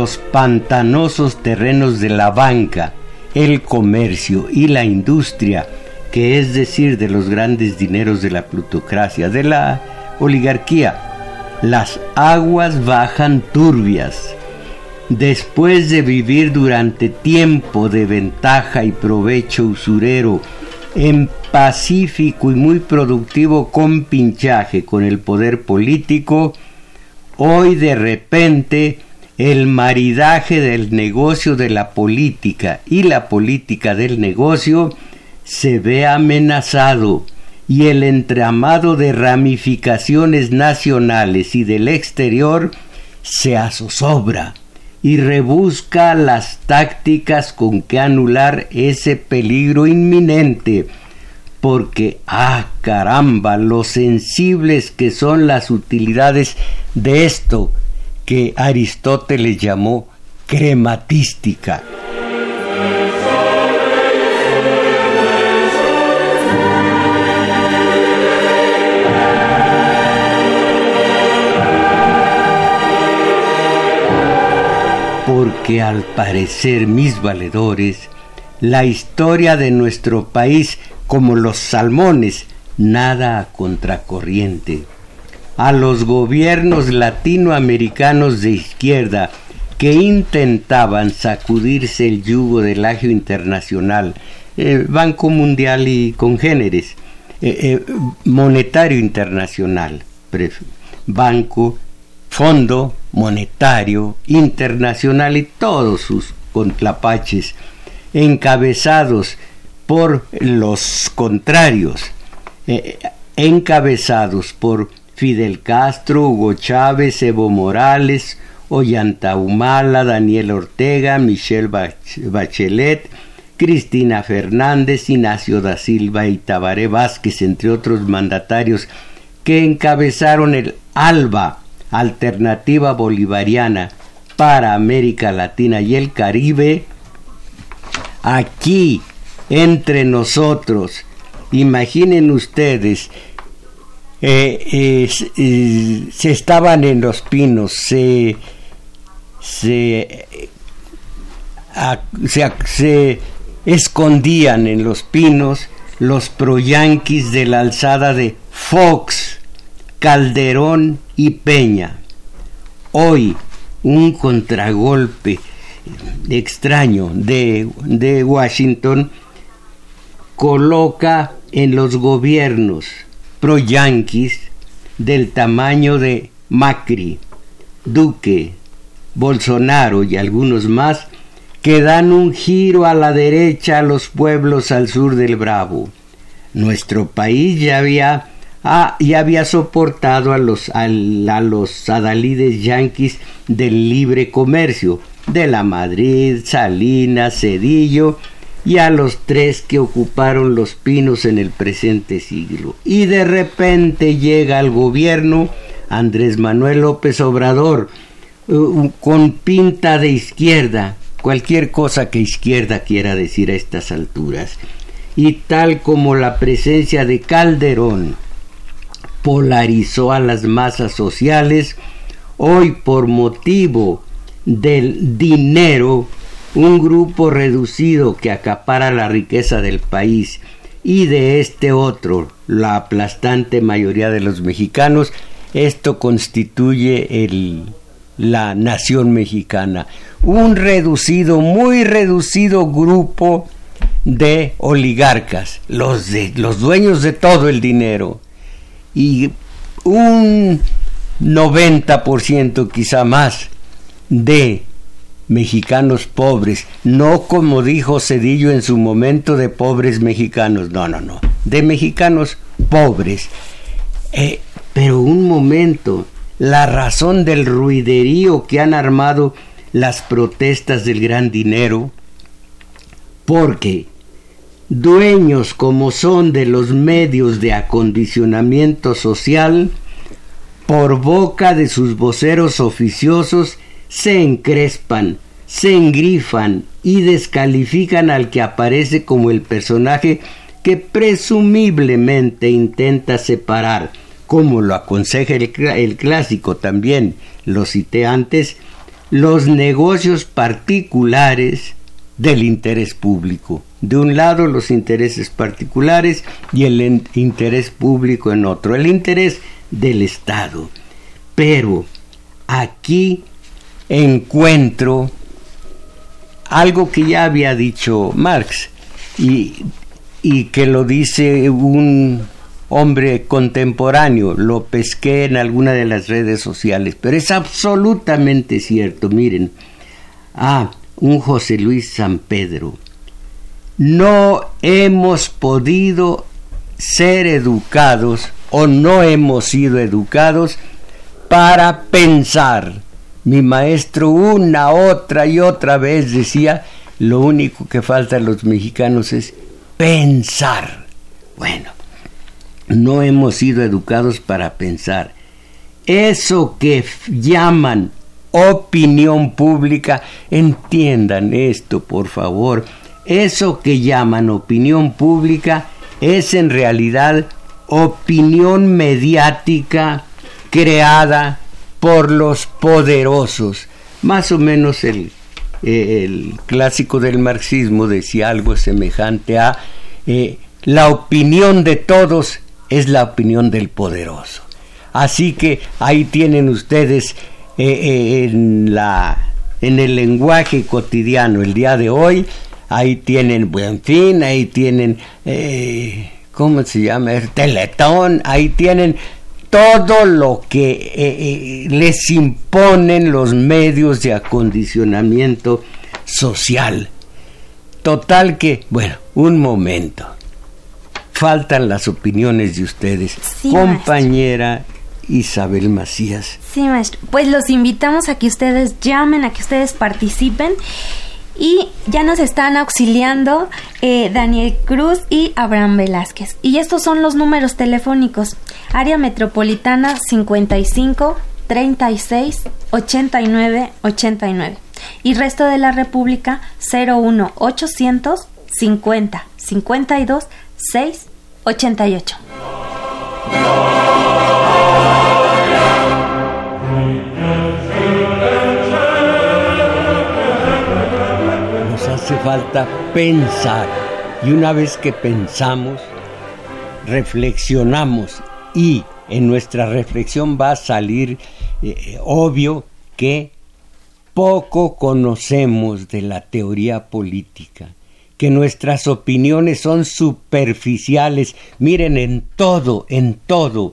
los pantanosos terrenos de la banca, el comercio y la industria, que es decir, de los grandes dineros de la plutocracia, de la oligarquía, las aguas bajan turbias. Después de vivir durante tiempo de ventaja y provecho usurero, en pacífico y muy productivo compinchaje con el poder político, hoy de repente el maridaje del negocio de la política y la política del negocio se ve amenazado y el entramado de ramificaciones nacionales y del exterior se azozobra y rebusca las tácticas con que anular ese peligro inminente, porque, ah caramba, lo sensibles que son las utilidades de esto que Aristóteles llamó crematística. porque al parecer mis valedores, la historia de nuestro país, como los salmones, nada a contracorriente. A los gobiernos latinoamericanos de izquierda que intentaban sacudirse el yugo del agio internacional, eh, Banco Mundial y congéneres, eh, eh, Monetario Internacional, Banco Fondo Monetario Internacional y todos sus contrapaches, encabezados por los contrarios, eh, encabezados por Fidel Castro, Hugo Chávez, Evo Morales, Ollanta Humala, Daniel Ortega, Michelle Bachelet, Cristina Fernández, Ignacio da Silva y Tabaré Vázquez, entre otros mandatarios que encabezaron el ALBA, alternativa bolivariana para América Latina y el Caribe, aquí entre nosotros, imaginen ustedes, eh, eh, se estaban en los pinos, se, se, se escondían en los pinos los proyanquis de la alzada de Fox, Calderón y Peña. Hoy un contragolpe extraño de, de Washington coloca en los gobiernos pro-yanquis del tamaño de Macri, Duque, Bolsonaro y algunos más que dan un giro a la derecha a los pueblos al sur del Bravo. Nuestro país ya había Ah, y había soportado a los, a, los adalides yanquis del libre comercio, de la Madrid, Salinas, Cedillo, y a los tres que ocuparon los pinos en el presente siglo. Y de repente llega al gobierno Andrés Manuel López Obrador, uh, con pinta de izquierda, cualquier cosa que izquierda quiera decir a estas alturas. Y tal como la presencia de Calderón, polarizó a las masas sociales, hoy por motivo del dinero, un grupo reducido que acapara la riqueza del país y de este otro, la aplastante mayoría de los mexicanos, esto constituye el, la nación mexicana. Un reducido, muy reducido grupo de oligarcas, los, de, los dueños de todo el dinero y un 90% quizá más de mexicanos pobres, no como dijo Cedillo en su momento de pobres mexicanos, no, no, no, de mexicanos pobres. Eh, pero un momento, la razón del ruiderío que han armado las protestas del gran dinero, porque dueños como son de los medios de acondicionamiento social, por boca de sus voceros oficiosos se encrespan, se engrifan y descalifican al que aparece como el personaje que presumiblemente intenta separar como lo aconseja el, clásico también, lo cité antes, los negocios particulares del interés público. De un lado los intereses particulares y el interés público en otro, el interés del Estado. Pero aquí encuentro algo que ya había dicho Marx y, y que lo dice un hombre contemporáneo, lo pesqué en alguna de las redes sociales, pero es absolutamente cierto, miren. Ah, un José Luis San Pedro. No hemos podido ser educados o no hemos sido educados para pensar. Mi maestro una, otra y otra vez decía, lo único que falta a los mexicanos es pensar. Bueno, no hemos sido educados para pensar. Eso que llaman opinión pública, entiendan esto, por favor. Eso que llaman opinión pública es en realidad opinión mediática creada por los poderosos. Más o menos el, el clásico del marxismo decía algo semejante a eh, la opinión de todos es la opinión del poderoso. Así que ahí tienen ustedes eh, eh, en, la, en el lenguaje cotidiano el día de hoy, ahí tienen Buen Fin, ahí tienen, ¿cómo se llama? El Teletón, ahí tienen todo lo que les imponen los medios de acondicionamiento social. Total que, bueno, un momento. Faltan las opiniones de ustedes. Compañera Isabel Macías. Sí, maestro. Pues los invitamos a que ustedes llamen, a que ustedes participen. Y ya nos están auxiliando eh, Daniel Cruz y Abraham Velázquez. Y estos son los números telefónicos. Área Metropolitana 55 36 89 89. Y resto de la República 01 800 50 52 6 88. falta pensar. Y una vez que pensamos, reflexionamos y en nuestra reflexión va a salir eh, obvio que poco conocemos de la teoría política, que nuestras opiniones son superficiales. Miren, en todo, en todo.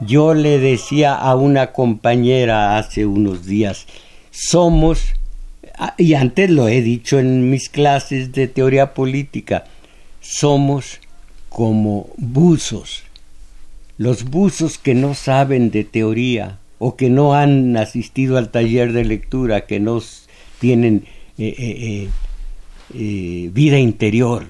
Yo le decía a una compañera hace unos días, somos Ah, y antes lo he dicho en mis clases de teoría política, somos como buzos. Los buzos que no saben de teoría o que no han asistido al taller de lectura, que no tienen eh, eh, eh, vida interior,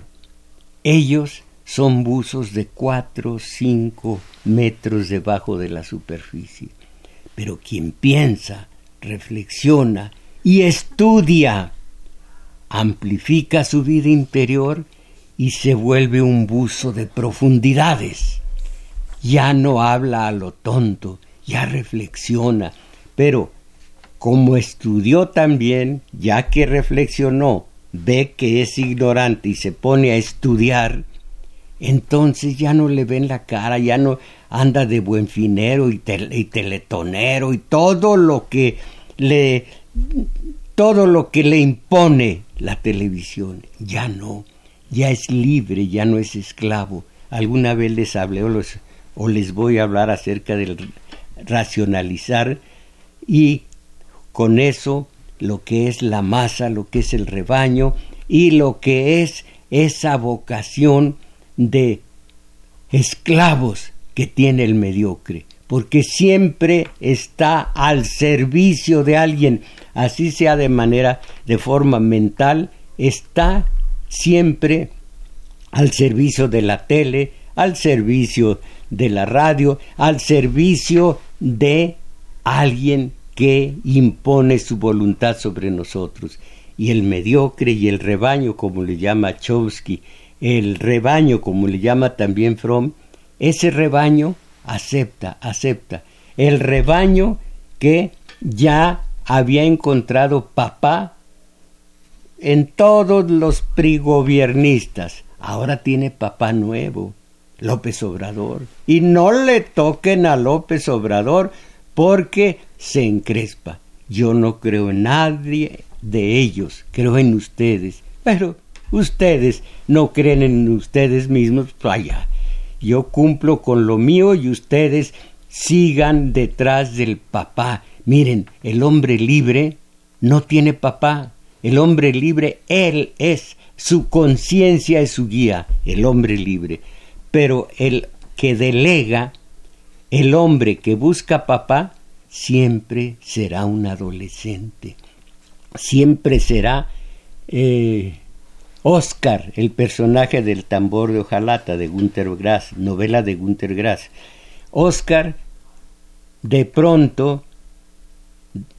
ellos son buzos de 4 5 metros debajo de la superficie. Pero quien piensa, reflexiona y estudia, amplifica su vida interior y se vuelve un buzo de profundidades. Ya no habla a lo tonto, ya reflexiona, pero como estudió también, ya que reflexionó, ve que es ignorante y se pone a estudiar, entonces ya no le ven la cara, ya no anda de buen finero y, y teletonero y todo lo que le, todo lo que le impone la televisión. Ya no, ya es libre, ya no es esclavo. Alguna vez les hablé o, o les voy a hablar acerca del racionalizar y con eso lo que es la masa, lo que es el rebaño y lo que es esa vocación de esclavos que tiene el mediocre, porque siempre está al servicio de alguien. Así sea de manera, de forma mental, está siempre al servicio de la tele, al servicio de la radio, al servicio de alguien que impone su voluntad sobre nosotros. Y el mediocre y el rebaño, como le llama Chomsky, el rebaño, como le llama también Fromm, ese rebaño acepta, acepta. El rebaño que ya había encontrado papá en todos los prigobiernistas. Ahora tiene papá nuevo, López Obrador. Y no le toquen a López Obrador porque se encrespa. Yo no creo en nadie de ellos, creo en ustedes. Pero ustedes no creen en ustedes mismos, vaya. Yo cumplo con lo mío y ustedes sigan detrás del papá. Miren, el hombre libre no tiene papá. El hombre libre, él es. Su conciencia es su guía, el hombre libre. Pero el que delega, el hombre que busca papá, siempre será un adolescente. Siempre será eh, Oscar, el personaje del tambor de hojalata de Günter Grass, novela de Günter Grass. Oscar de pronto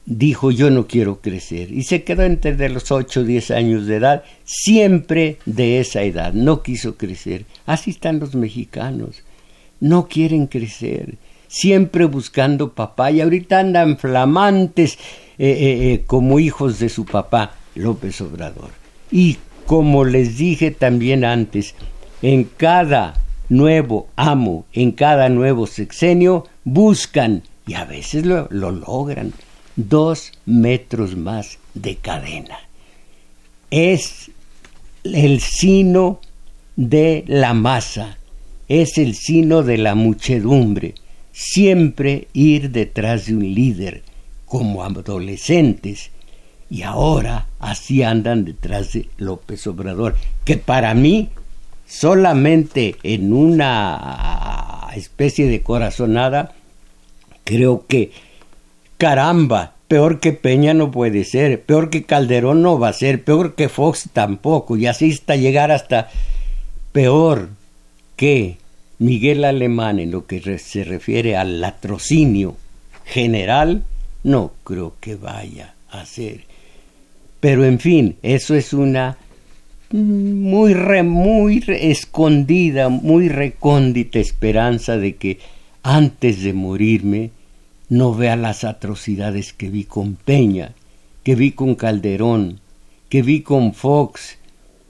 dijo yo no quiero crecer y se quedó entre los 8 o 10 años de edad, siempre de esa edad, no quiso crecer. Así están los mexicanos, no quieren crecer, siempre buscando papá. Y ahorita andan flamantes eh, eh, eh, como hijos de su papá, López Obrador. Y como les dije también antes, en cada nuevo amo, en cada nuevo sexenio, buscan y a veces lo, logran, dos metros más de cadena. Es el sino de la masa, es el sino de la muchedumbre, siempre ir detrás de un líder, como adolescentes, y ahora así andan detrás de López Obrador, que para mí solamente en una especie de corazonada Creo que, caramba, peor que Peña no puede ser, peor que Calderón no va a ser, peor que Fox tampoco, y así está llegar hasta peor que Miguel Alemán en lo que se refiere al latrocinio general, no creo que vaya a ser. Pero en fin, eso es una muy, re, muy escondida, muy recóndita esperanza de que antes de morirme, no vea las atrocidades que vi con Peña, que vi con Calderón, que vi con Fox,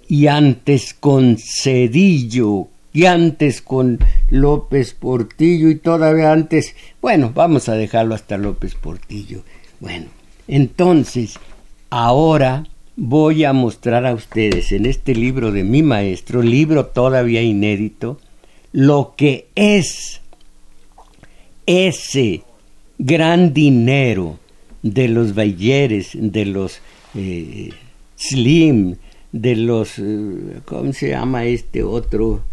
y antes con Cedillo, y antes con López Portillo, y todavía antes, bueno, vamos a dejarlo hasta López Portillo. Bueno, entonces, ahora voy a mostrar a ustedes en este libro de mi maestro, libro todavía inédito, lo que es ese gran dinero de los Bayeres, de los eh, Slim, de los, eh, ¿cómo se llama este otro?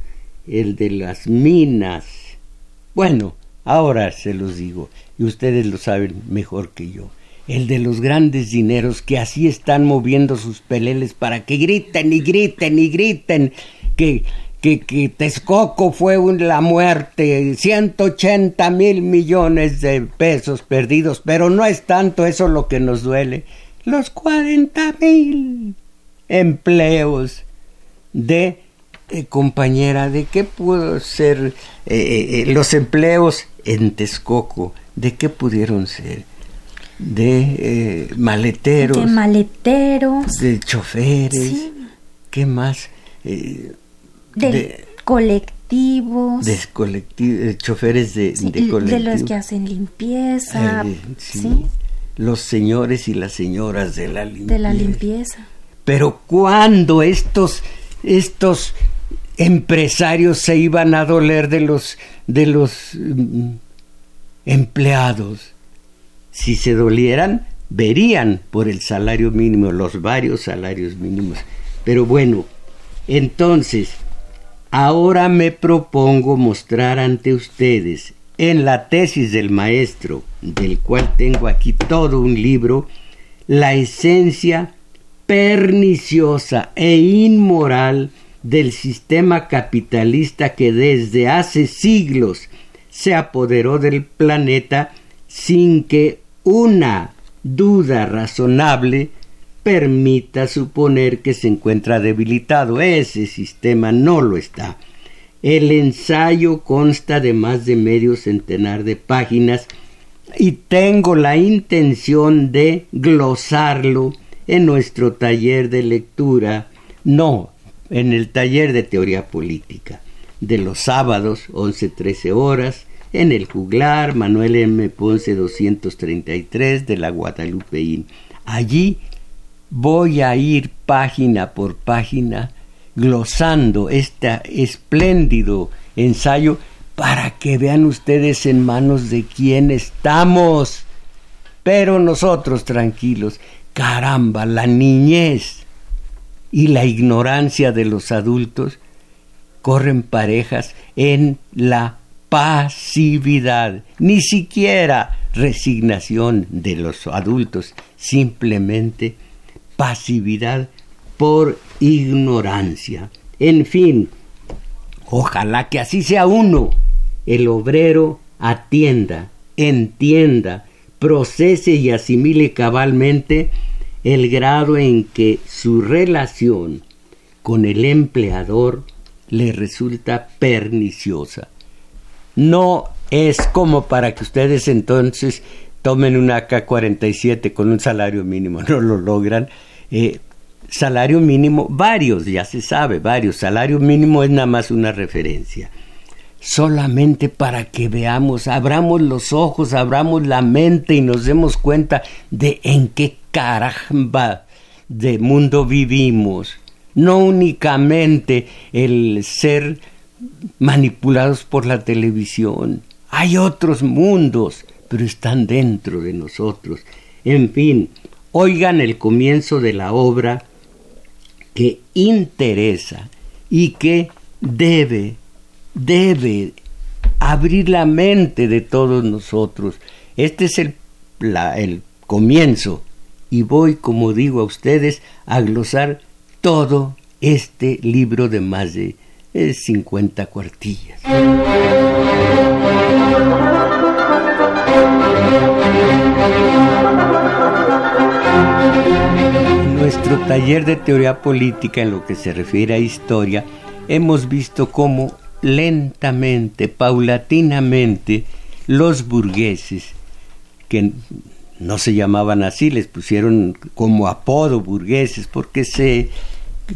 El de las minas. Bueno, ahora se los digo, y ustedes lo saben mejor que yo. El de los grandes dineros que así están moviendo sus peleles para que griten y griten y griten, que que, que Texcoco fue la muerte, 180 mil millones de pesos perdidos, pero no es tanto eso lo que nos duele, los 40 mil empleos de eh, compañera, de qué pudo ser eh, eh, los empleos en Texcoco, de qué pudieron ser de maleteros, de maleteros, de choferes, ¿qué más? De, colectivos. De, colectivos, choferes de, colectivos. De los que hacen limpieza. Eh, sí. Los señores y las señoras de la limpieza. De la limpieza. Pero cuando estos, estos empresarios se iban a doler de los, de los mm, empleados, si se dolieran, verían por el salario mínimo, los varios salarios mínimos. Pero bueno, entonces, Ahora me propongo mostrar ante ustedes en la tesis del maestro, del cual tengo aquí todo un libro, la esencia perniciosa e inmoral del sistema capitalista que desde hace siglos se apoderó del planeta sin que una duda razonable permita suponer que se encuentra debilitado. Ese sistema no lo está. El ensayo consta de más de medio centenar de páginas y tengo la intención de glosarlo en nuestro taller de lectura, no, en el taller de teoría política, de los sábados 11-13 horas, en el juglar Manuel M. Ponce 233 de la Guadalupeín. Allí voy a ir página por página glosando este espléndido ensayo para que vean ustedes en manos de quién estamos. Pero nosotros tranquilos, caramba, la niñez y la ignorancia de los adultos corren parejas en la pasividad, ni siquiera resignación de los adultos, simplemente pasividad por ignorancia. En fin, ojalá que así sea uno, el obrero atienda, entienda, procese y asimile cabalmente el grado en que su relación con el empleador le resulta perniciosa. No es como para que ustedes entonces tomen una AK-47 con un salario mínimo, no lo logran. Eh, salario mínimo, varios, ya se sabe, varios. Salario mínimo es nada más una referencia. Solamente para que veamos, abramos los ojos, abramos la mente y nos demos cuenta de en qué caramba de mundo vivimos. No únicamente el ser manipulados por la televisión. Hay otros mundos, pero están dentro de nosotros. En fin, oigan el comienzo de la obra que interesa y que debe, debe abrir la mente de todos nosotros. Este es el, el comienzo y voy, como digo a ustedes, a glosar todo este libro de más de 50 cuartillas. Nuestro taller de teoría política en lo que se refiere a historia, hemos visto cómo lentamente, paulatinamente, los burgueses, que no se llamaban así, les pusieron como apodo burgueses, porque se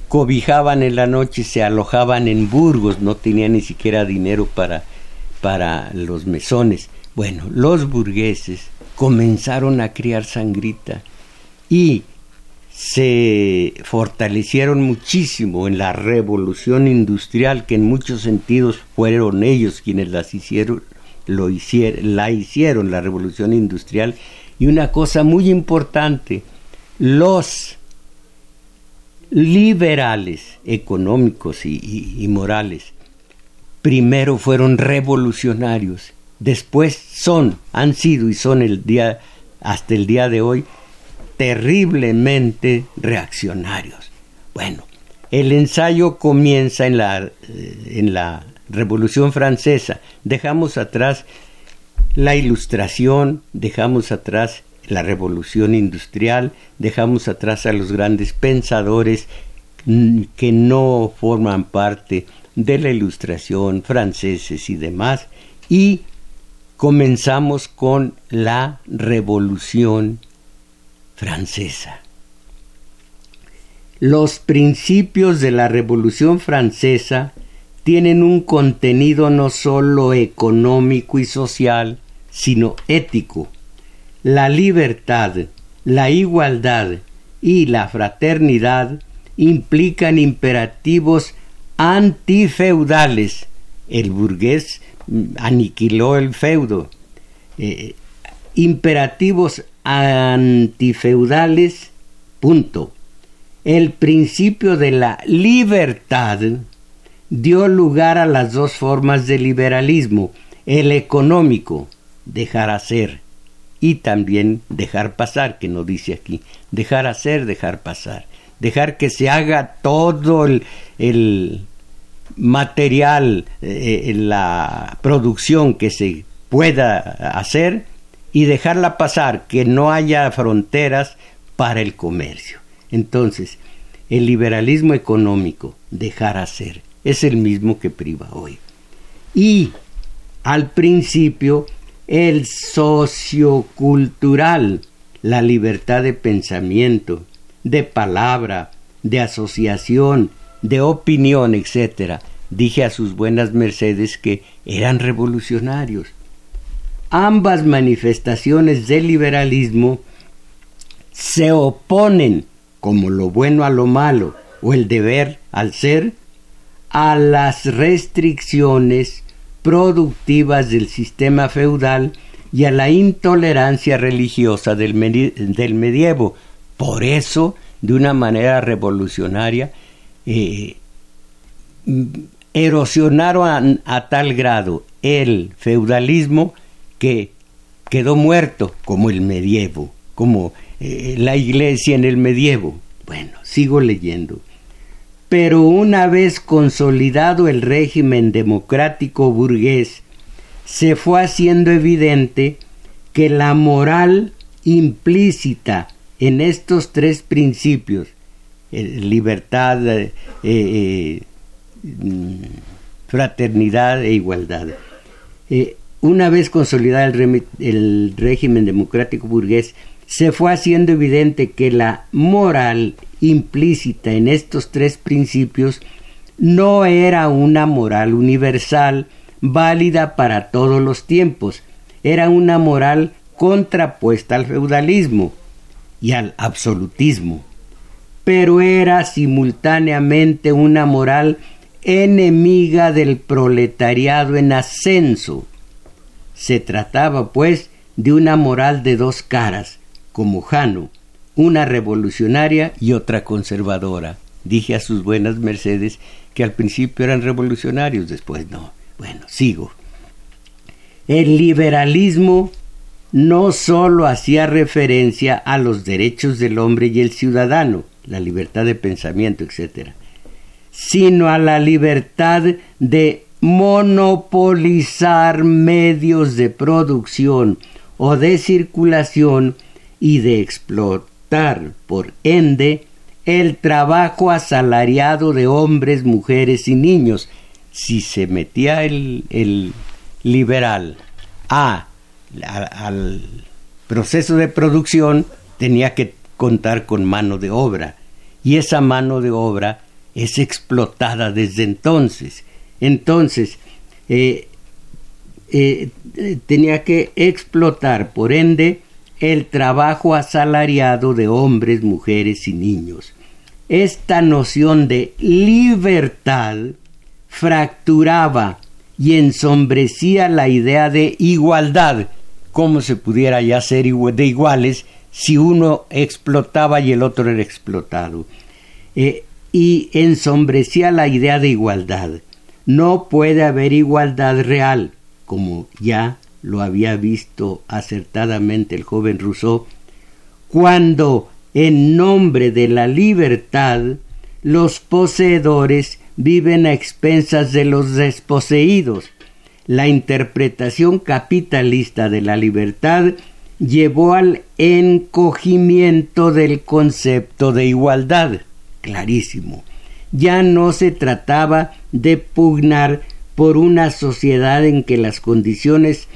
cobijaban en la noche se alojaban en Burgos, no tenían ni siquiera dinero para, para los mesones. Bueno, los burgueses comenzaron a criar sangrita y se fortalecieron muchísimo en la revolución industrial que en muchos sentidos fueron ellos quienes las hicieron, lo la hicieron la revolución industrial. Y una cosa muy importante los liberales económicos y, y morales primero fueron revolucionarios después son han sido y son el día hasta el día de hoy terriblemente reaccionarios. Bueno, el ensayo comienza en la, eh, en la Revolución Francesa. Dejamos atrás la ilustración, dejamos atrás la revolución industrial, dejamos atrás a los grandes pensadores que no forman parte de la ilustración franceses y demás, y comenzamos con la revolución francesa. Los principios de la Revolución Francesa tienen un contenido no sólo económico y social, sino ético. La libertad, la igualdad y la fraternidad implican imperativos antifeudales. El burgués aniquiló el feudo. Eh, imperativos antifeudales, punto. El principio de la libertad dio lugar a las dos formas de liberalismo, el económico, dejar hacer, y también dejar pasar, que no dice aquí, dejar hacer, dejar pasar, dejar que se haga todo el, material, eh, la producción que se pueda hacer, y dejarla pasar, que no haya fronteras para el comercio. Entonces, el liberalismo económico, dejar hacer, es el mismo que priva hoy. Y al principio el sociocultural, la libertad de pensamiento, de palabra, de asociación, de opinión, etc. Dije a sus buenas mercedes que eran revolucionarios. Ambas manifestaciones del liberalismo se oponen, como lo bueno a lo malo o el deber al ser, a las restricciones productivas del sistema feudal y a la intolerancia religiosa del, medievo. Por eso, de una manera revolucionaria, eh, erosionaron a, tal grado el feudalismo que quedó muerto como el medievo, como eh, la iglesia en el medievo. Bueno, sigo leyendo pero una vez consolidado el régimen democrático burgués, se fue haciendo evidente que la moral implícita en estos tres principios, eh, libertad, eh, mm, fraternidad e igualdad, una vez consolidado el régimen democrático burgués, se fue haciendo evidente que la moral implícita en estos tres principios no era una moral universal válida para todos los tiempos, era una moral contrapuesta al feudalismo y al absolutismo, pero era simultáneamente una moral enemiga del proletariado en ascenso. Se trataba, pues, de una moral de dos caras, como Jano, una revolucionaria y otra conservadora. Dije a sus buenas mercedes que al principio eran revolucionarios, después no. Bueno, sigo. El liberalismo no sólo hacía referencia a los derechos del hombre y el ciudadano, la libertad de pensamiento, etc., sino a la libertad de monopolizar medios de producción o de circulación y de explotar, por ende, el trabajo asalariado de hombres, mujeres y niños. Si se metía el, liberal a, al proceso de producción, tenía que contar con mano de obra. Y esa mano de obra es explotada desde entonces. Entonces, eh, eh, tenía que explotar, por ende, el trabajo asalariado de hombres, mujeres y niños. Esta noción de libertad fracturaba y ensombrecía la idea de igualdad, como se pudiera ya ser de iguales si uno explotaba y el otro era explotado. Eh, y ensombrecía la idea de igualdad. No puede haber igualdad real, como ya lo había visto acertadamente el joven Rousseau, cuando en nombre de la libertad los poseedores viven a expensas de los desposeídos. La interpretación capitalista de la libertad llevó al encogimiento del concepto de igualdad. Clarísimo. Ya no se trataba de pugnar por una sociedad en que las condiciones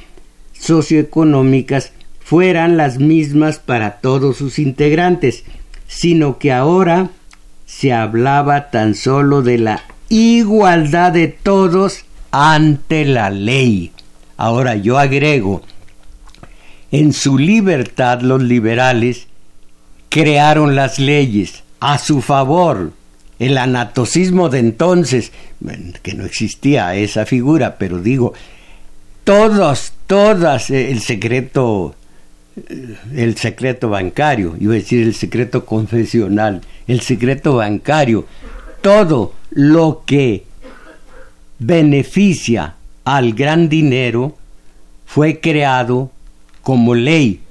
socioeconómicas fueran las mismas para todos sus integrantes, sino que ahora se hablaba tan solo de la igualdad de todos ante la ley. Ahora yo agrego, en su libertad los liberales crearon las leyes a su favor. El anatocismo de entonces, que no existía esa figura, pero digo, todos, todas, eh, el secreto, eh, el secreto bancario, iba a decir el secreto confesional, el secreto bancario, todo lo que beneficia al gran dinero fue creado como ley.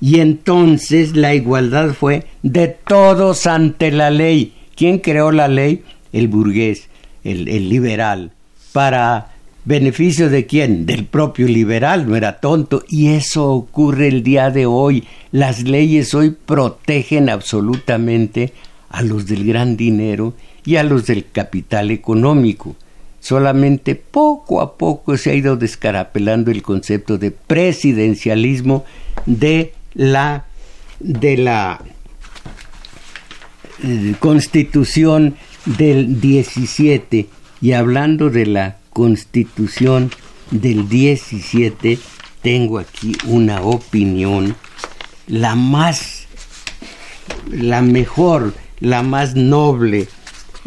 Y entonces la igualdad fue de todos ante la ley. ¿Quién creó la ley? El burgués, el, liberal, para ¿Beneficio de quién? Del propio liberal, no era tonto. Y eso ocurre el día de hoy. Las leyes hoy protegen absolutamente a los del gran dinero y a los del capital económico. Solamente poco a poco se ha ido descarapelando el concepto de presidencialismo de la de la eh, constitución del 17 y hablando de la constitución del 17 tengo aquí una opinión la más la mejor la más noble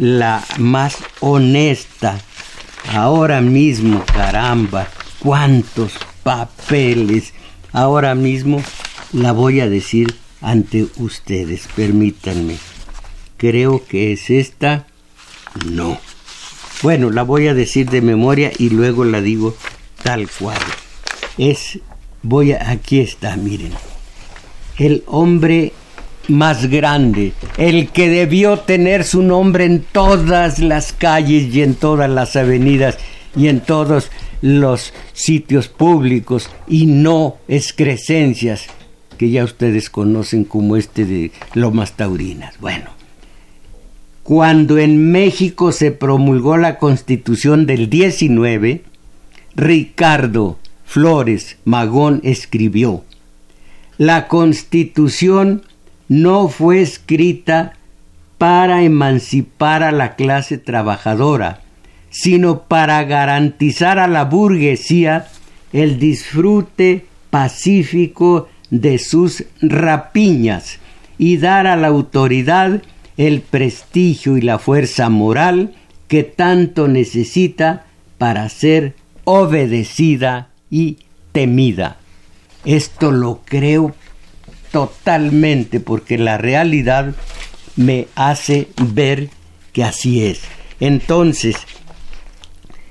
la más honesta. Ahora mismo caramba cuántos papeles. Ahora mismo la voy a decir ante ustedes permítanme creo que es esta no. Bueno la voy a decir de memoria y luego la digo tal cual. Es voy a aquí está miren. El hombre más grande, el que debió tener su nombre en todas las calles y en todas las avenidas y en todos los sitios públicos y no excrescencias que ya ustedes conocen como este de Lomas Taurinas. Bueno, cuando en México se promulgó la constitución del 19, Ricardo Flores Magón escribió, la constitución no fue escrita para emancipar a la clase trabajadora, sino para garantizar a la burguesía el disfrute pacífico de sus rapiñas y dar a la autoridad el prestigio y la fuerza moral que tanto necesita para ser obedecida y temida. Esto lo creo totalmente porque la realidad me hace ver que así es. Entonces,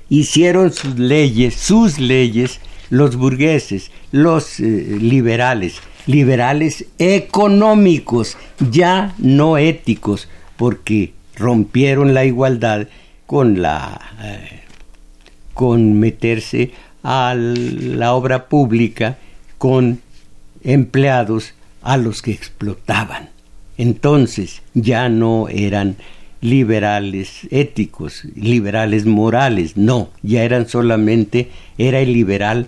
hicieron sus leyes, sus leyes, los burgueses, los eh, liberales, liberales económicos, ya no éticos, porque rompieron la igualdad con la eh, con meterse a la obra pública con empleados a los que explotaban. Entonces ya no eran liberales éticos, liberales morales, no, ya eran solamente, era el liberal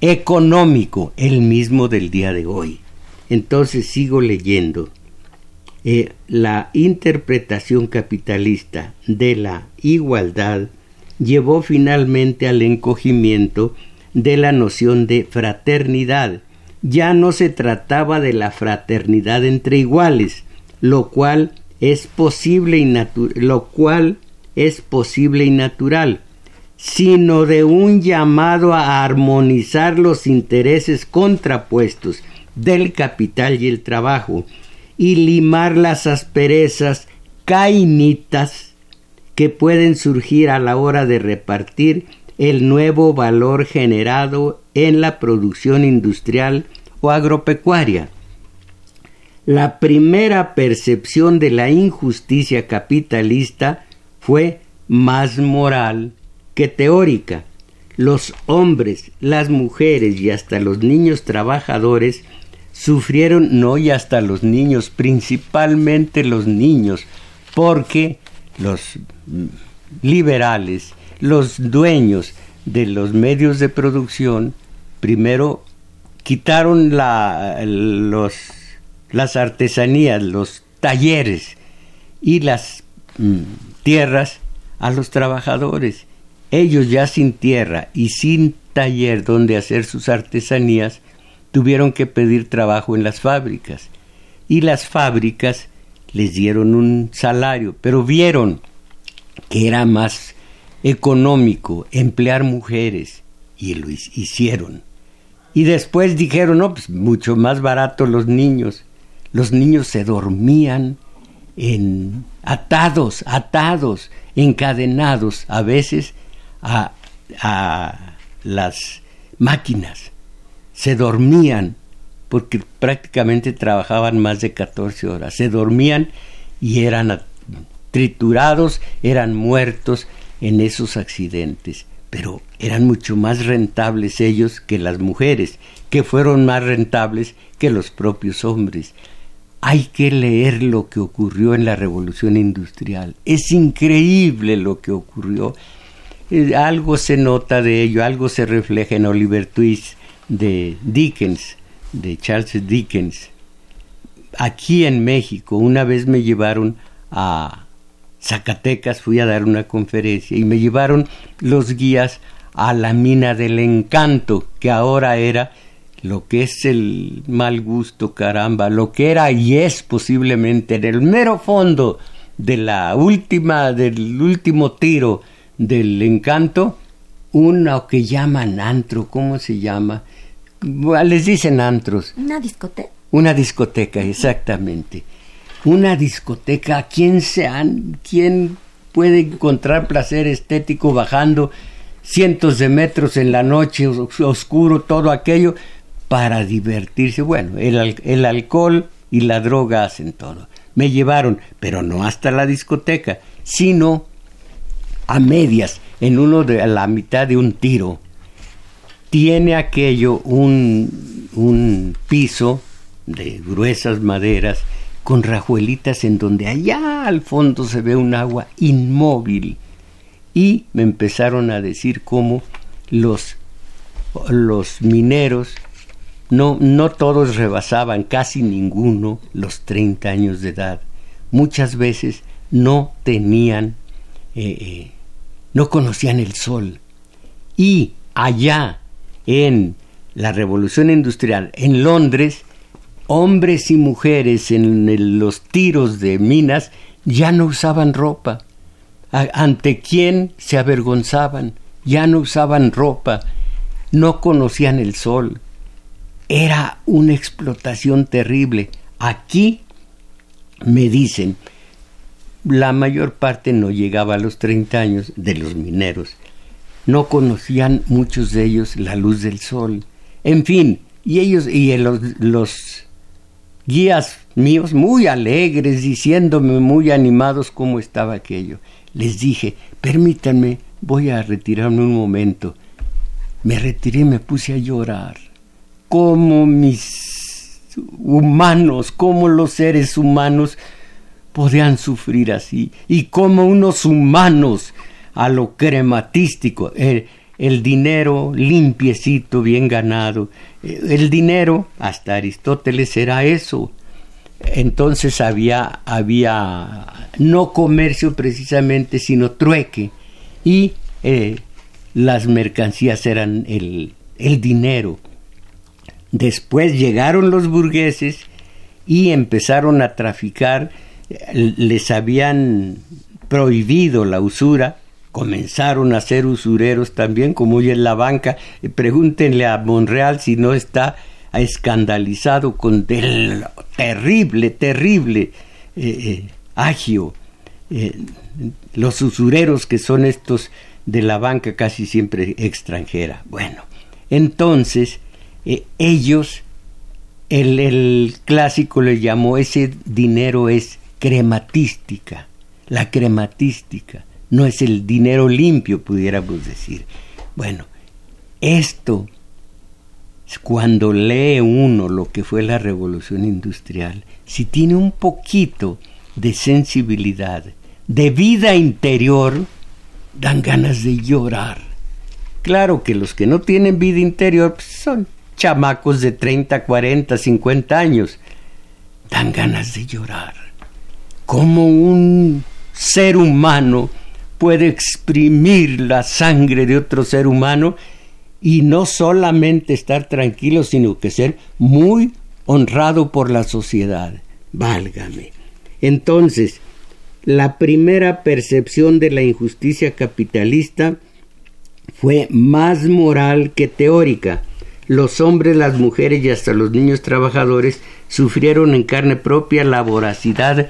económico, el mismo del día de hoy. Entonces sigo leyendo. Eh, la interpretación capitalista de la igualdad llevó finalmente al encogimiento de la noción de fraternidad, ya no se trataba de la fraternidad entre iguales, lo cual es posible y lo cual es posible y natural, sino de un llamado a armonizar los intereses contrapuestos del capital y el trabajo y limar las asperezas cainitas que pueden surgir a la hora de repartir el nuevo valor generado en la producción industrial o agropecuaria. La primera percepción de la injusticia capitalista fue más moral que teórica. Los hombres, las mujeres y hasta los niños trabajadores sufrieron, no y hasta los niños, principalmente los niños, porque los liberales los dueños de los medios de producción primero quitaron las artesanías, los talleres y las mm, tierras a los trabajadores. Ellos ya sin tierra y sin taller donde hacer sus artesanías, tuvieron que pedir trabajo en las fábricas. Y las fábricas les dieron un salario, pero vieron que era más económico emplear mujeres y lo hicieron. Y después dijeron, no, pues mucho más barato los niños. Los niños se dormían en atados, atados, encadenados a veces a, las máquinas. Se dormían porque prácticamente trabajaban más de 14 horas. Se dormían y eran triturados, eran muertos en esos accidentes, pero eran mucho más rentables ellos que las mujeres, que fueron más rentables que los propios hombres. hay que leer lo que ocurrió en la revolución industrial. Es increíble lo que ocurrió. Algo se nota de ello, algo se refleja en Oliver Twist de Dickens, de Charles Dickens. Aquí en México, una vez me llevaron a Zacatecas, fui a dar una conferencia y me llevaron los guías a la mina del encanto, que ahora era lo que es el mal gusto, caramba, lo que era y es posiblemente en el mero fondo de la última, del último tiro del encanto, uno que llaman antro, ¿cómo se llama? Les dicen antros. Una discoteca. Una discoteca, exactamente. Una discoteca, ¿quién, han ¿quién puede encontrar placer estético bajando cientos de metros en la noche, oscuro, todo aquello? para divertirse. Bueno, el, el alcohol y la droga hacen todo. Me llevaron, pero no hasta la discoteca, sino a medias, en uno de la mitad de un tiro. Tiene aquello un, un piso de gruesas maderas con rajuelitas en donde allá al fondo se ve un agua inmóvil. Y me empezaron a decir cómo los, los mineros no, no todos rebasaban, casi ninguno, los 30 años de edad. Muchas veces no tenían, eh, eh, no conocían el sol. Y allá, en la revolución industrial, en Londres, hombres y mujeres en los tiros de minas ya no usaban ropa. ante quién se avergonzaban, ya no usaban ropa, no conocían el sol era una explotación terrible. Aquí me dicen, la mayor parte no llegaba a los 30 años de los mineros. No conocían muchos de ellos la luz del sol. En fin, y ellos y los, los guías míos muy alegres, diciéndome muy animados cómo estaba aquello. Les dije, permítanme, voy a retirarme un momento. Me retiré y me puse a llorar cómo mis humanos, cómo los seres humanos podían sufrir así y cómo unos humanos a lo crematístico, el, el dinero limpiecito, bien ganado, el dinero, hasta Aristóteles era eso. Entonces había, había no comercio precisamente, sino trueque. Y eh, las mercancías eran el, el dinero. Después llegaron los burgueses y empezaron a traficar, les habían prohibido la usura, comenzaron a ser usureros también, como hoy en la banca. Pregúntenle a Monreal si no está escandalizado con el terrible, terrible eh, eh, agio. Eh, los usureros que son estos de la banca casi siempre extranjera. Bueno, entonces ellos, el, clásico le llamó, ese dinero es crematística, la crematística, no es el dinero limpio, pudiéramos decir. Bueno, esto, cuando lee uno lo que fue la revolución industrial, si tiene un poquito de sensibilidad, de vida interior, dan ganas de llorar. Claro que los que no tienen vida interior pues, son chamacos de 30, 40, 50 años. Dan ganas de llorar. ¿Cómo un ser humano puede exprimir la sangre de otro ser humano y no solamente estar tranquilo, sino que ser muy honrado por la sociedad? Válgame. Entonces, la primera percepción de la injusticia capitalista fue más moral que teórica los hombres, las mujeres y hasta los niños trabajadores sufrieron en carne propia la voracidad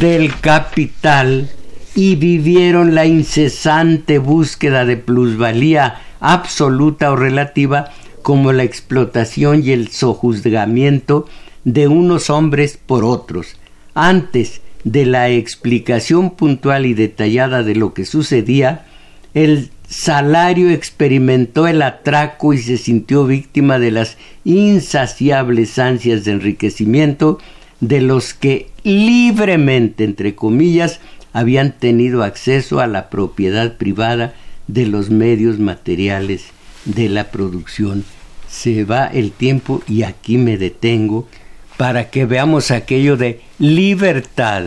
del capital y vivieron la incesante búsqueda de plusvalía absoluta o relativa como la explotación y el sojuzgamiento de unos hombres por otros. Antes de la explicación puntual y detallada de lo que sucedía, el Salario experimentó el atraco y se sintió víctima de las insaciables ansias de enriquecimiento de los que libremente, entre comillas, habían tenido acceso a la propiedad privada de los medios materiales de la producción. Se va el tiempo y aquí me detengo para que veamos aquello de libertad,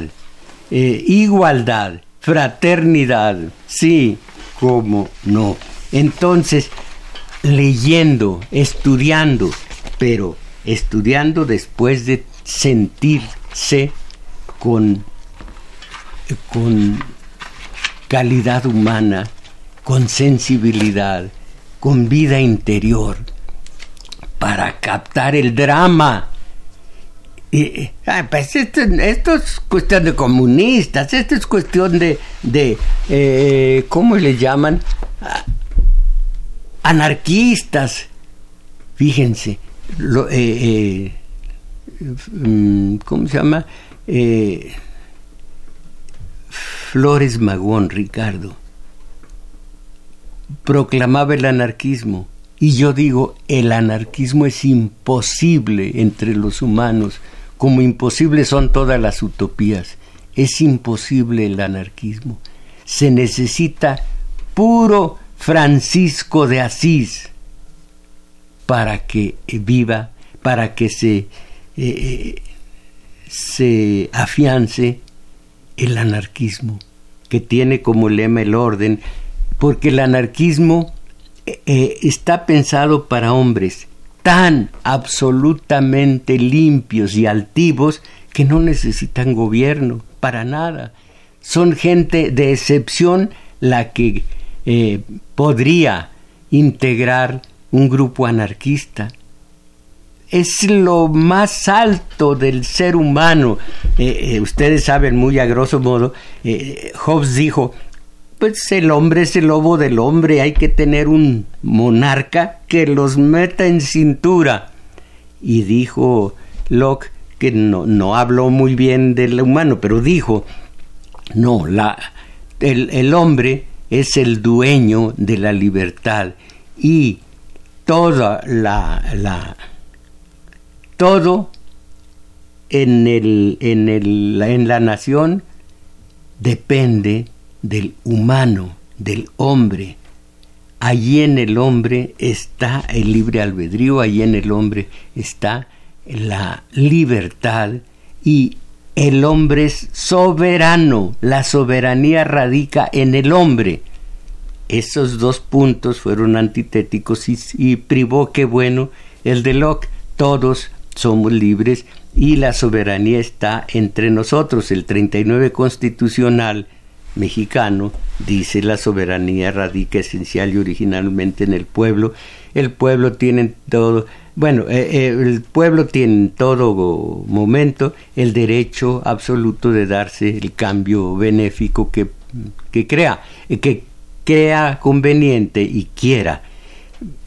eh, igualdad, fraternidad. Sí, cómo no. Entonces, leyendo, estudiando, pero estudiando después de sentirse con, con calidad humana, con sensibilidad, con vida interior, para captar el drama. Y, pues esto, es cuestión de comunistas, esto es cuestión de, de eh, ¿cómo le llaman? Anarquistas. Fíjense, lo, eh, eh, mm, ¿cómo se llama? Flores Magón, Ricardo proclamaba el anarquismo. Y yo digo, el anarquismo es imposible entre los humanos, como imposibles son todas las utopías. Es imposible el anarquismo. Se necesita puro Francisco de Asís para que viva, para que se, eh, se afiance el anarquismo, que tiene como lema el orden, porque el anarquismo eh, eh, está pensado para hombres tan absolutamente limpios y altivos que no necesitan gobierno para nada. Son gente de excepción la que eh, podría integrar un grupo anarquista. Es lo más alto del ser humano. ustedes saben muy a grosso modo, Hobbes dijo, pues el hombre es el lobo del hombre, hay que tener un monarca que los meta en cintura. Y dijo Locke, que no, no habló muy bien del humano, pero dijo, no, la, el, el hombre es el dueño de la libertad y toda la, la todo en, el, en, el, en la nación depende del humano, del hombre. Allí en el hombre está el libre albedrío, allí en el hombre está la libertad y el hombre es soberano, la soberanía radica en el hombre. Esos dos puntos fueron antitéticos y, privó que bueno el de Locke, todos somos libres y la soberanía está entre nosotros. El 39 constitucional mexicano dice la soberanía radica esencial y originalmente en el pueblo. El pueblo tiene todo, bueno, eh, eh, el pueblo tiene en todo momento el derecho absoluto de darse el cambio benéfico que, que crea, eh, que crea conveniente y quiera.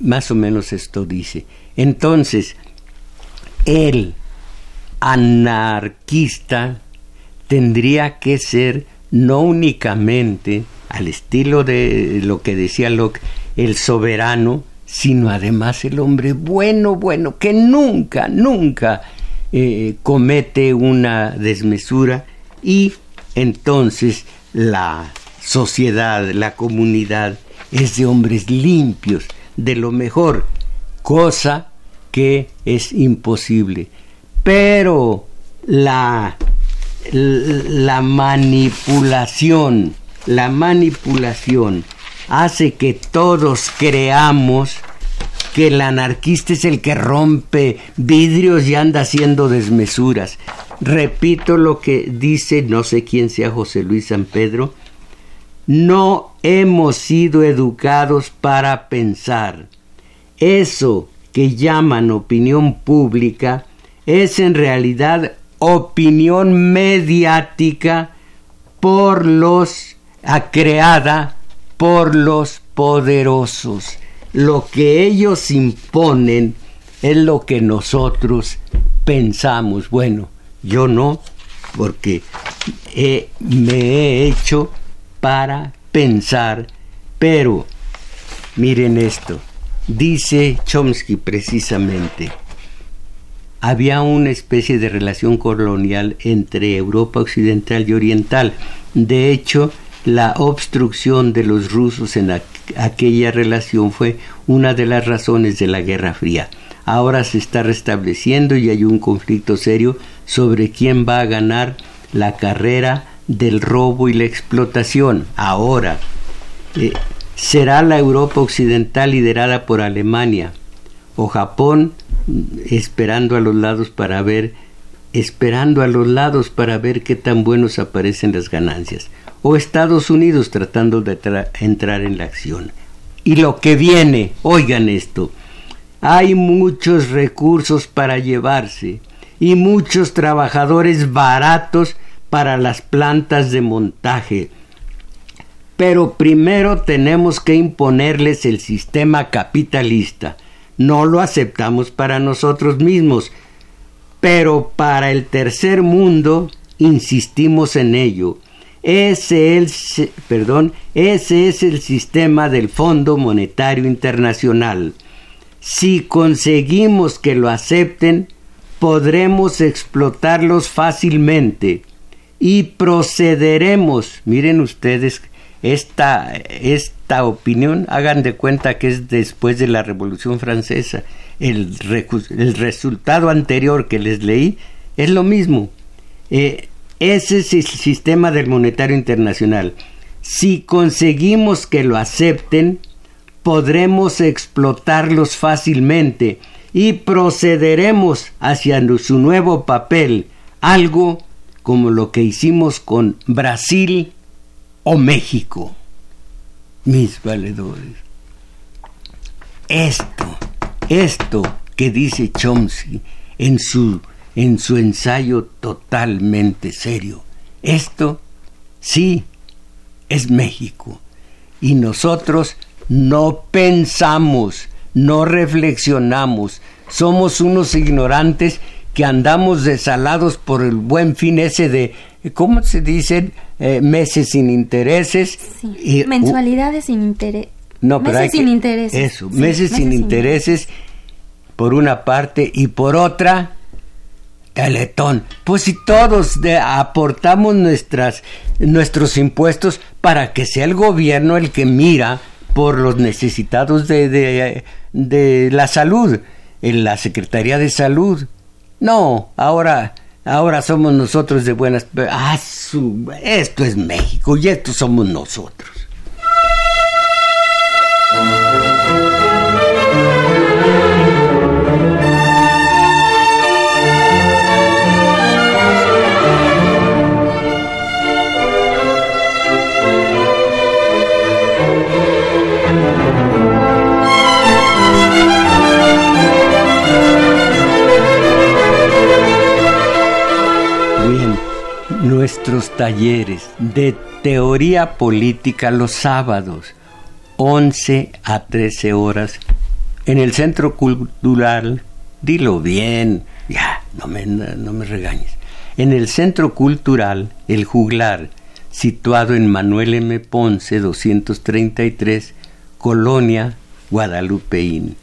Más o menos esto dice. Entonces, el anarquista tendría que ser no únicamente al estilo de lo que decía Locke, el soberano, sino además el hombre bueno, bueno, que nunca, nunca eh, comete una desmesura y entonces la sociedad, la comunidad es de hombres limpios, de lo mejor, cosa que es imposible. Pero la la manipulación, la manipulación hace que todos creamos que el anarquista es el que rompe vidrios y anda haciendo desmesuras. Repito lo que dice, no sé quién sea José Luis San Pedro, no hemos sido educados para pensar. Eso que llaman opinión pública es en realidad opinión mediática por los creada por los poderosos. Lo que ellos imponen es lo que nosotros pensamos. Bueno, yo no, porque me he hecho para pensar, pero miren esto, dice Chomsky precisamente, había una especie de relación colonial entre Europa occidental y oriental. De hecho, la obstrucción de los rusos en aquella relación fue una de las razones de la Guerra Fría. Ahora se está restableciendo y hay un conflicto serio sobre quién va a ganar la carrera del robo y la explotación. Ahora, eh, será la Europa occidental liderada por Alemania o Japón esperando a los lados para ver esperando a los lados para ver qué tan buenos aparecen las ganancias o Estados Unidos tratando de entrar en la acción. Y lo que viene, oigan esto, hay muchos recursos para llevarse y muchos trabajadores baratos para las plantas de montaje. Pero primero tenemos que imponerles el sistema capitalista. No lo aceptamos para nosotros mismos, pero para el tercer mundo insistimos en ello. Ese es, perdón, ese es el sistema del Fondo Monetario Internacional. Si conseguimos que lo acepten, podremos explotarlos fácilmente y procederemos, miren ustedes, esta, esta opinión, hagan de cuenta que es después de la Revolución Francesa, el, el resultado anterior que les leí es lo mismo. Eh, ese es el sistema del monetario internacional. Si conseguimos que lo acepten, podremos explotarlos fácilmente y procederemos hacia su nuevo papel, algo como lo que hicimos con Brasil o México. Mis valedores. Esto, esto que dice Chomsky en su, en su ensayo totalmente serio, esto sí es México. Y nosotros no pensamos, no reflexionamos, somos unos ignorantes que andamos desalados por el buen fin ese de, ¿cómo se dicen? Eh, meses sin intereses. y, Mensualidades sin interés. No, meses sin intereses. Eso, meses, sin, intereses por una parte y por otra, Teletón. Pues si todos aportamos nuestras, nuestros impuestos para que sea el gobierno el que mira por los necesitados de, de, de la salud, en la Secretaría de Salud. No, ahora, ahora somos nosotros de buenas. Ah, esto es México y estos somos nosotros. Nuestros talleres de teoría política los sábados, 11 a 13 horas, en el Centro Cultural, dilo bien, ya, no me, no me regañes, en el Centro Cultural El Juglar, situado en Manuel M. Ponce 233, Colonia, Guadalupeín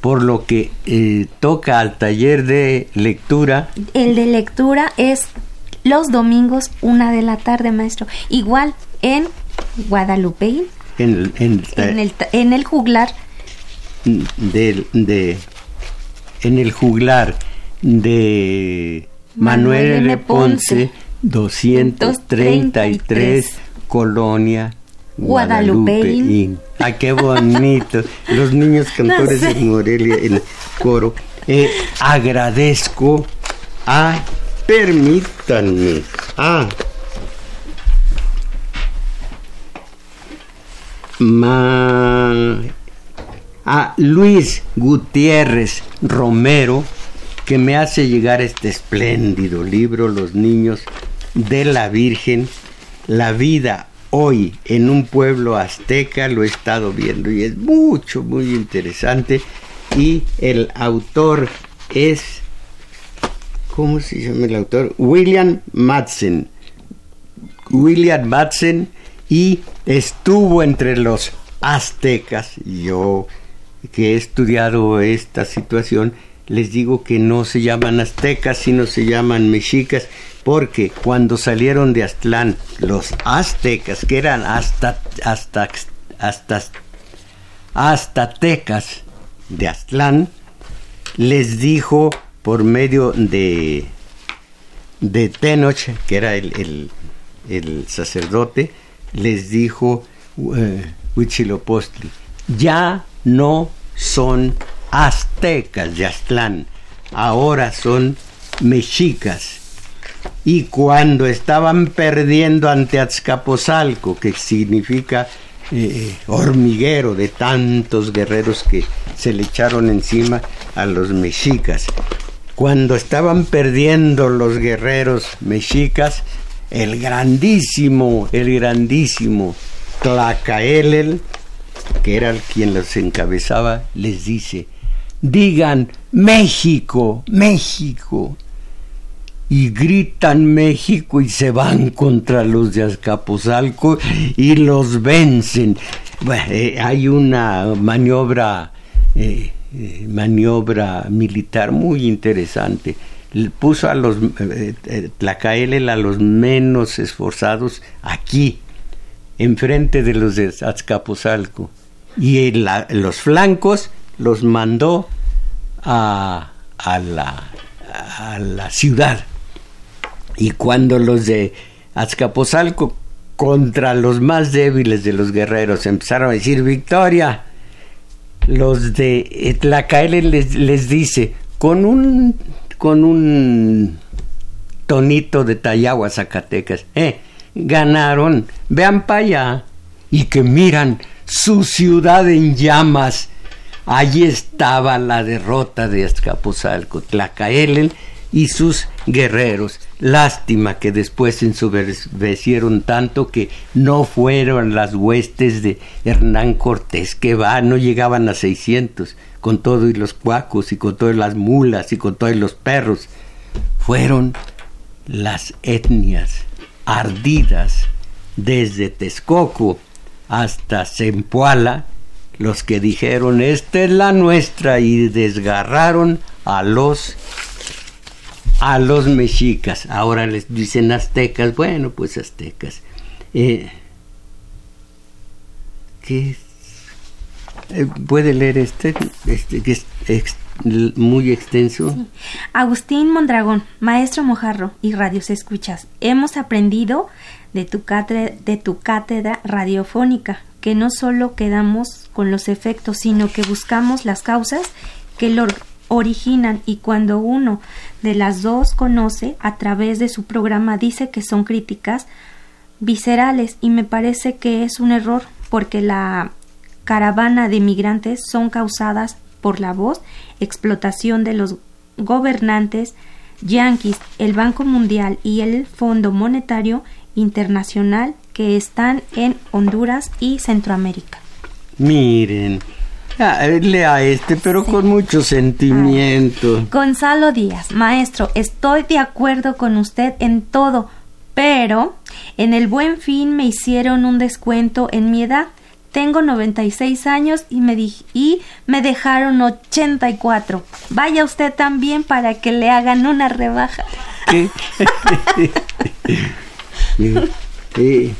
por lo que eh, toca al taller de lectura. El de lectura es los domingos, una de la tarde, maestro. Igual en Guadalupe. En, en, el, en el juglar. De, de, en el juglar de Manuel, L. Ponce, 233, Colonia Guadalupe. ¡Ay, qué bonito! Los niños cantores de Morelia el coro. Eh, agradezco a Permítanme. Ah. a Luis Gutiérrez Romero, que me hace llegar este espléndido libro, Los niños de la Virgen, la vida hoy en un pueblo azteca, lo he estado viendo y es mucho, muy interesante. Y el autor es ¿cómo se llama el autor? William Madsen. William Madsen y estuvo entre los aztecas, yo que he estudiado esta situación, les digo que no se llaman aztecas, sino se llaman mexicas, porque cuando salieron de Aztlán los aztecas, que eran hasta, hasta, hasta, hasta tecas de Aztlán, les dijo por medio de, de Tenoch, que era el, sacerdote, les dijo uh, Huitzilopochtli, ya no son aztecas de Aztlán, ahora son mexicas. Y cuando estaban perdiendo ante Azcapotzalco, que significa eh, hormiguero de tantos guerreros que se le echaron encima a los mexicas, cuando estaban perdiendo los guerreros mexicas, el grandísimo, el grandísimo Tlacaelel, que era el quien los encabezaba, les dice, digan México, México. Y gritan México y se van contra los de Azcapotzalco y los vencen. Eh, hay una maniobra, eh, eh, maniobra militar muy interesante. Puso a los Tlacaelel a los menos esforzados aquí, enfrente de los de Azcapotzalco. Y los flancos los mandó a, la, a la ciudad. Y cuando los de Azcapotzalco contra los más débiles de los guerreros empezaron a decir victoria, los de Tlacaele les, les dice con un con un tonito de Tayagua, Zacatecas, eh, ganaron, vean para allá. Y que miran su ciudad en llamas. Allí estaba la derrota de Azcapotzalco, Tlacaelen y sus guerreros. Lástima que después se ensoberbecieron tanto que no fueron las huestes de Hernán Cortés, que va, no llegaban a 600, con todo y los cuacos y con todas las mulas y con todos los perros. Fueron las etnias ardidas desde Texcoco hasta Zempoala los que dijeron, esta es la nuestra, y desgarraron a los a los mexicas. Ahora les dicen aztecas, bueno, pues aztecas. Eh, ¿Qué eh, ¿Puede leer este? este que es muy extenso. Agustín Mondragón, maestro Mojarro y radios escuchas, hemos aprendido de tu, de tu cátedra radiofónica que no solo quedamos con los efectos, sino que buscamos las causas que lo originan y cuando uno de las dos conoce a través de su programa dice que son críticas viscerales y me parece que es un error porque la caravana de migrantes son causadas por la voz, explotación de los gobernantes yanquis, el Banco Mundial y el Fondo Monetario Internacional que están en Honduras y Centroamérica. Miren, lea este, pero con mucho sentimiento. Gonzalo Díaz, maestro, estoy de acuerdo con usted en todo, pero en el buen fin me hicieron un descuento en mi edad. Tengo 96 años y me, y me dejaron 84. Vaya usted también para que le hagan una rebaja. Eh,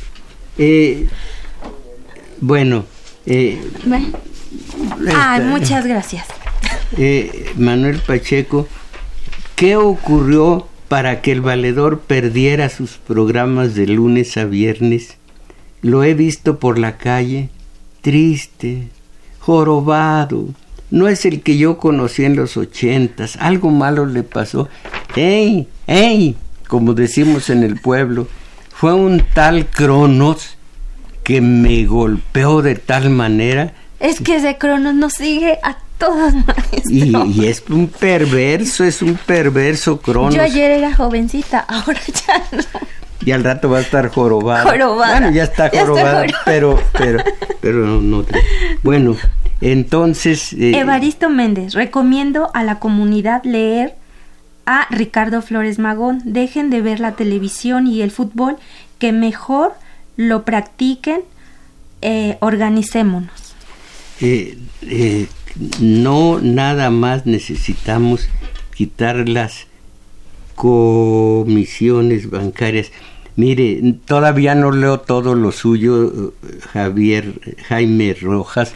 eh, bueno. Eh, ah, muchas gracias. Eh, Manuel Pacheco, ¿qué ocurrió para que el valedor perdiera sus programas de lunes a viernes? Lo he visto por la calle, triste, jorobado. No es el que yo conocí en los ochentas. Algo malo le pasó. ¡Ey! ¡Ey! Como decimos en el pueblo fue un tal Cronos que me golpeó de tal manera. Es que ese Cronos nos sigue a todos, maestro. Y, es un perverso, es un perverso Cronos. Yo ayer era jovencita, ahora ya no. Y al rato va a estar jorobada. Jorobada. Bueno, ya está jorobada, pero, pero, pero no, no. Bueno, entonces. Eh, Evaristo Méndez, recomiendo a la comunidad leer a Ricardo Flores Magón. Dejen de ver la televisión y el fútbol, que mejor lo practiquen, eh, organicémonos. Eh, eh, no nada más necesitamos quitar las comisiones bancarias. Mire, todavía no leo todo lo suyo, Javier Jaime Rojas,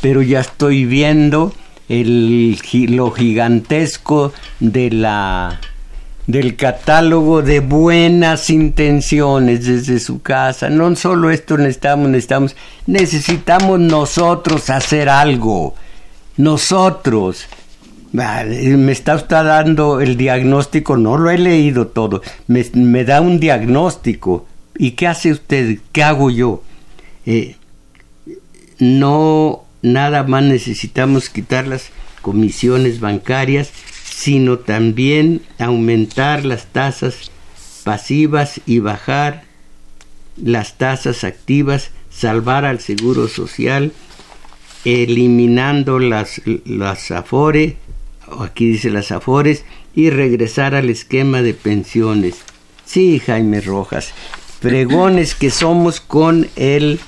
pero ya estoy viendo el, lo gigantesco de la del catálogo de buenas intenciones desde su casa. No solo esto necesitamos, necesitamos, necesitamos nosotros hacer algo. Nosotros. Me está usted dando el diagnóstico, no lo he leído todo, me, da un diagnóstico. ¿Y qué hace usted? ¿Qué hago yo? Eh, no, nada más necesitamos quitar las comisiones bancarias sino también aumentar las tasas pasivas y bajar las tasas activas, salvar al seguro social, eliminando las, las afores, aquí dice las afores, y regresar al esquema de pensiones. Sí, Jaime Rojas, pregones que somos con el,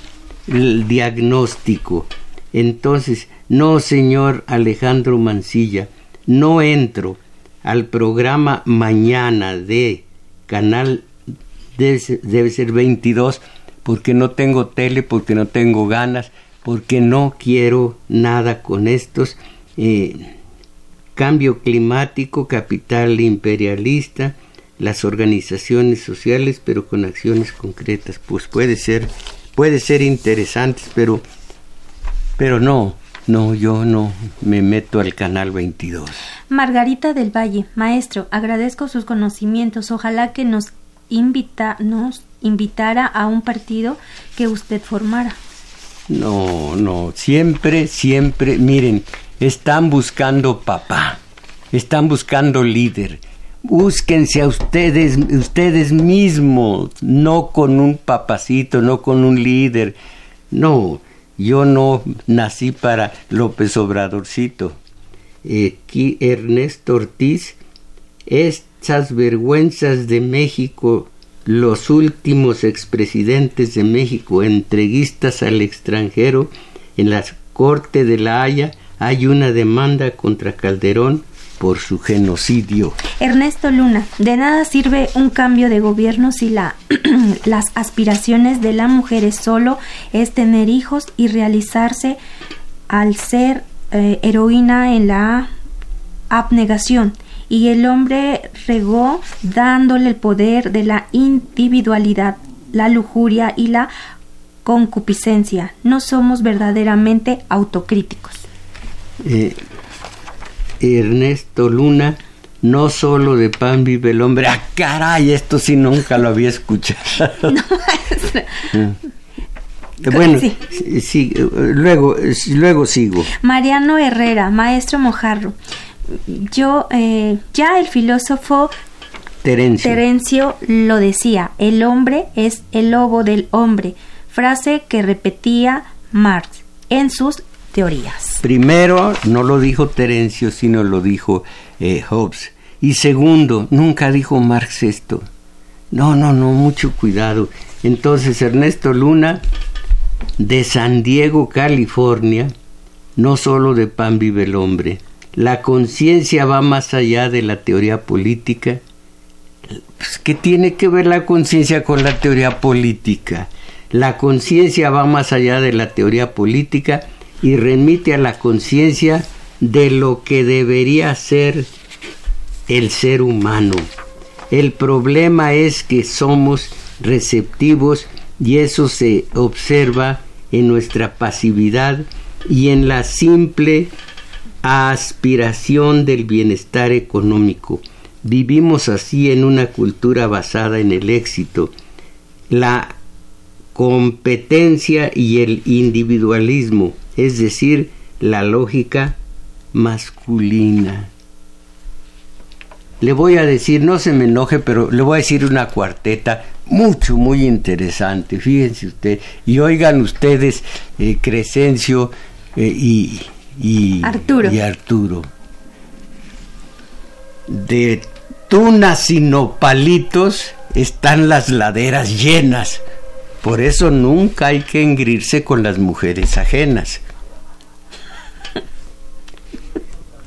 el diagnóstico. Entonces, no, señor Alejandro Mancilla, no entro al programa mañana de canal debe ser, 22 porque no tengo tele, porque no tengo ganas, porque no quiero nada con estos. Eh, cambio climático, capital imperialista, las organizaciones sociales, pero con acciones concretas. Pues puede ser, puede ser interesantes, pero, pero no, no, yo no me meto al canal 22. Margarita del Valle, maestro, agradezco sus conocimientos. Ojalá que nos invita, nos invitara a un partido que usted formara. No, no, siempre, siempre, miren, están buscando papá, están buscando líder. Búsquense a ustedes, ustedes mismos, no con un papacito, no con un líder. No, yo no nací para López Obradorcito. Aquí Ernesto Ortiz, estas vergüenzas de México, los últimos expresidentes de México, entreguistas al extranjero, en la Corte de la Haya hay una demanda contra Calderón por su genocidio. Ernesto Luna, de nada sirve un cambio de gobierno si la, las aspiraciones de la mujer solo es tener hijos y realizarse al ser eh, heroína en la abnegación y el hombre regó dándole el poder de la individualidad, la lujuria y la concupiscencia. No somos verdaderamente autocríticos. Eh, Ernesto Luna, no solo de pan vive el hombre. ¡Ah, caray! Esto sí nunca lo había escuchado. No, Bueno, sí. luego, luego sigo. Mariano Herrera, maestro Mojarro. Yo, eh, ya el filósofo Terencio. Terencio lo decía, el hombre es el lobo del hombre, frase que repetía Marx en sus teorías. Primero, no lo dijo Terencio, sino lo dijo eh, Hobbes. Y segundo, nunca dijo Marx esto. No, no, no, mucho cuidado. Entonces, Ernesto Luna, de San Diego, California, no solo de pan vive el hombre. La conciencia va más allá de la teoría política. Pues, ¿Qué tiene que ver la conciencia con la teoría política? La conciencia va más allá de la teoría política y remite a la conciencia de lo que debería ser el ser humano. El problema es que somos receptivos y eso se observa en nuestra pasividad y en la simple aspiración del bienestar económico. Vivimos así en una cultura basada en el éxito. La competencia y el individualismo, es decir, la lógica masculina. Le voy a decir, no se me enoje, pero le voy a decir una cuarteta mucho, muy interesante, fíjense usted, y oigan ustedes eh, Crescencio eh, y, y, Arturo. y Arturo. De tunas y nopalitos están las laderas llenas por eso nunca hay que engrirse con las mujeres ajenas.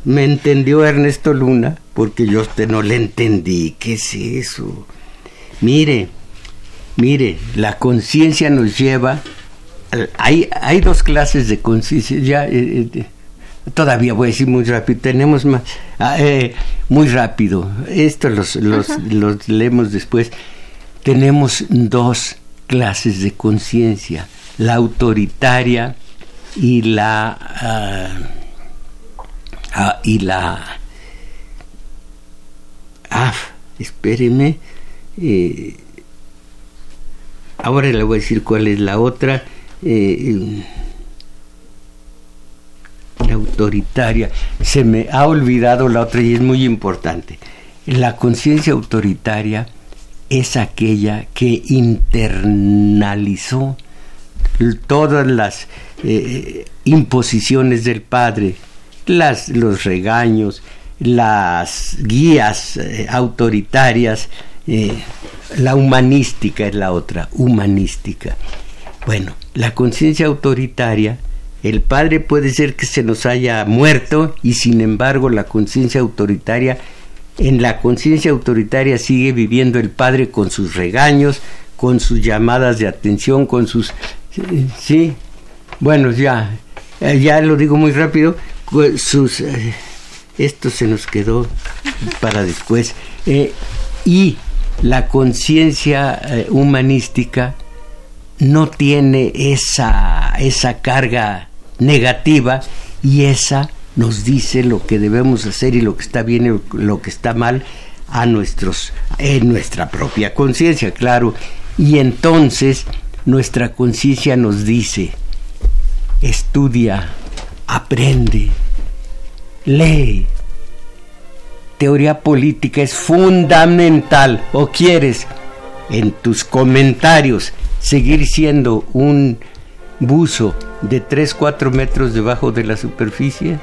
Me entendió Ernesto Luna, porque yo a usted no le entendí. ¿Qué es eso? Mire, mire, la conciencia nos lleva. Hay, hay dos clases de conciencia. Ya, eh, eh, todavía voy a decir muy rápido. Tenemos más. Ah, eh, muy rápido. Esto los, los, los leemos después. Tenemos dos clases de conciencia: la autoritaria y la. Ah, ah, y la. Ah, espéreme. Eh, ahora le voy a decir cuál es la otra. Eh, la autoritaria. Se me ha olvidado la otra y es muy importante. La conciencia autoritaria es aquella que internalizó todas las eh, imposiciones del padre, las, los regaños, las guías eh, autoritarias, eh, la humanística es la otra, humanística. Bueno, la conciencia autoritaria, el padre puede ser que se nos haya muerto y sin embargo la conciencia autoritaria, en la conciencia autoritaria sigue viviendo el padre con sus regaños, con sus llamadas de atención, con sus... Sí, bueno, ya, ya lo digo muy rápido, sus... Eh, esto se nos quedó para después. Eh, y la conciencia eh, humanística no tiene esa, esa carga negativa y esa nos dice lo que debemos hacer y lo que está bien y lo que está mal a nuestros en nuestra propia conciencia, claro. Y entonces nuestra conciencia nos dice, estudia, aprende, lee. Teoría política es fundamental. ¿O quieres en tus comentarios seguir siendo un buzo de 3-4 metros debajo de la superficie?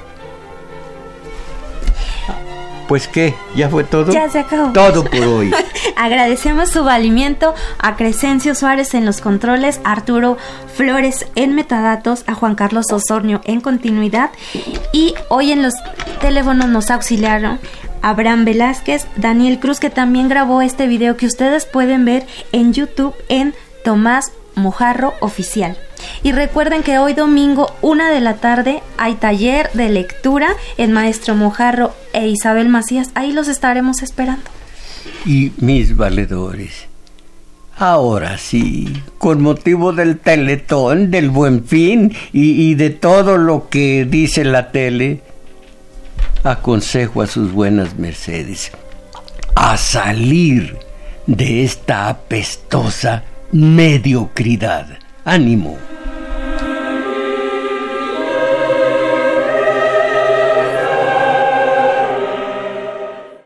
Pues qué, ya fue todo. Ya se acabó. Todo por hoy. Agradecemos su valimiento a Crescencio Suárez en los controles, a Arturo Flores en metadatos, a Juan Carlos Osornio en continuidad y hoy en los teléfonos nos auxiliaron Abraham Velázquez, Daniel Cruz que también grabó este video que ustedes pueden ver en YouTube en Tomás Mojarro Oficial. Y recuerden que hoy domingo, una de la tarde, hay taller de lectura en Maestro Mojarro e Isabel Macías. Ahí los estaremos esperando. Y mis valedores, ahora sí, con motivo del teletón, del buen fin y, de todo lo que dice la tele, aconsejo a sus buenas mercedes a salir de esta apestosa mediocridad ánimo.